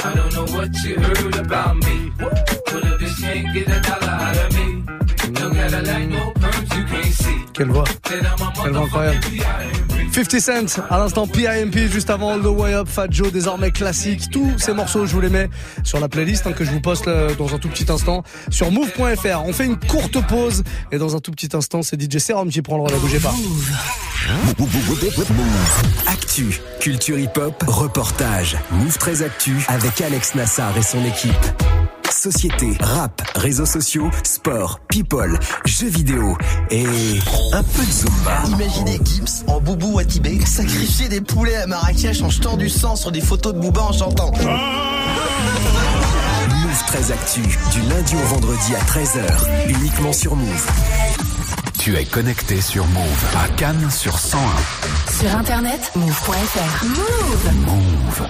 S30: I don't know what you heard about me. But a bitch can't get a dollar out of me. No Cadillac, no
S2: Quelle voix. Quelle voix incroyable. 50 Cent, à l'instant PIMP, juste avant All the Way Up, Fat Joe, désormais classique. Tous ces morceaux, je vous les mets sur la playlist hein, que je vous poste euh, dans un tout petit instant sur move.fr. On fait une courte pause et dans un tout petit instant, c'est DJ Serum qui prend le relais. Bougez pas.
S3: Actu, culture hip-hop, reportage. Move très Actu avec Alex Nassar et son équipe. Société, rap, réseaux sociaux, sport, people, jeux vidéo et un peu de Zumba.
S5: Imaginez Gibbs en boubou à Tibet sacrifier des poulets à Marrakech en jetant du sang sur des photos de Booba en chantant.
S3: Move très Actu, du lundi au vendredi à 13h, uniquement sur Move.
S35: Tu es connecté sur Move à Cannes sur 101.
S8: Sur internet, move.fr. Move.
S35: Move.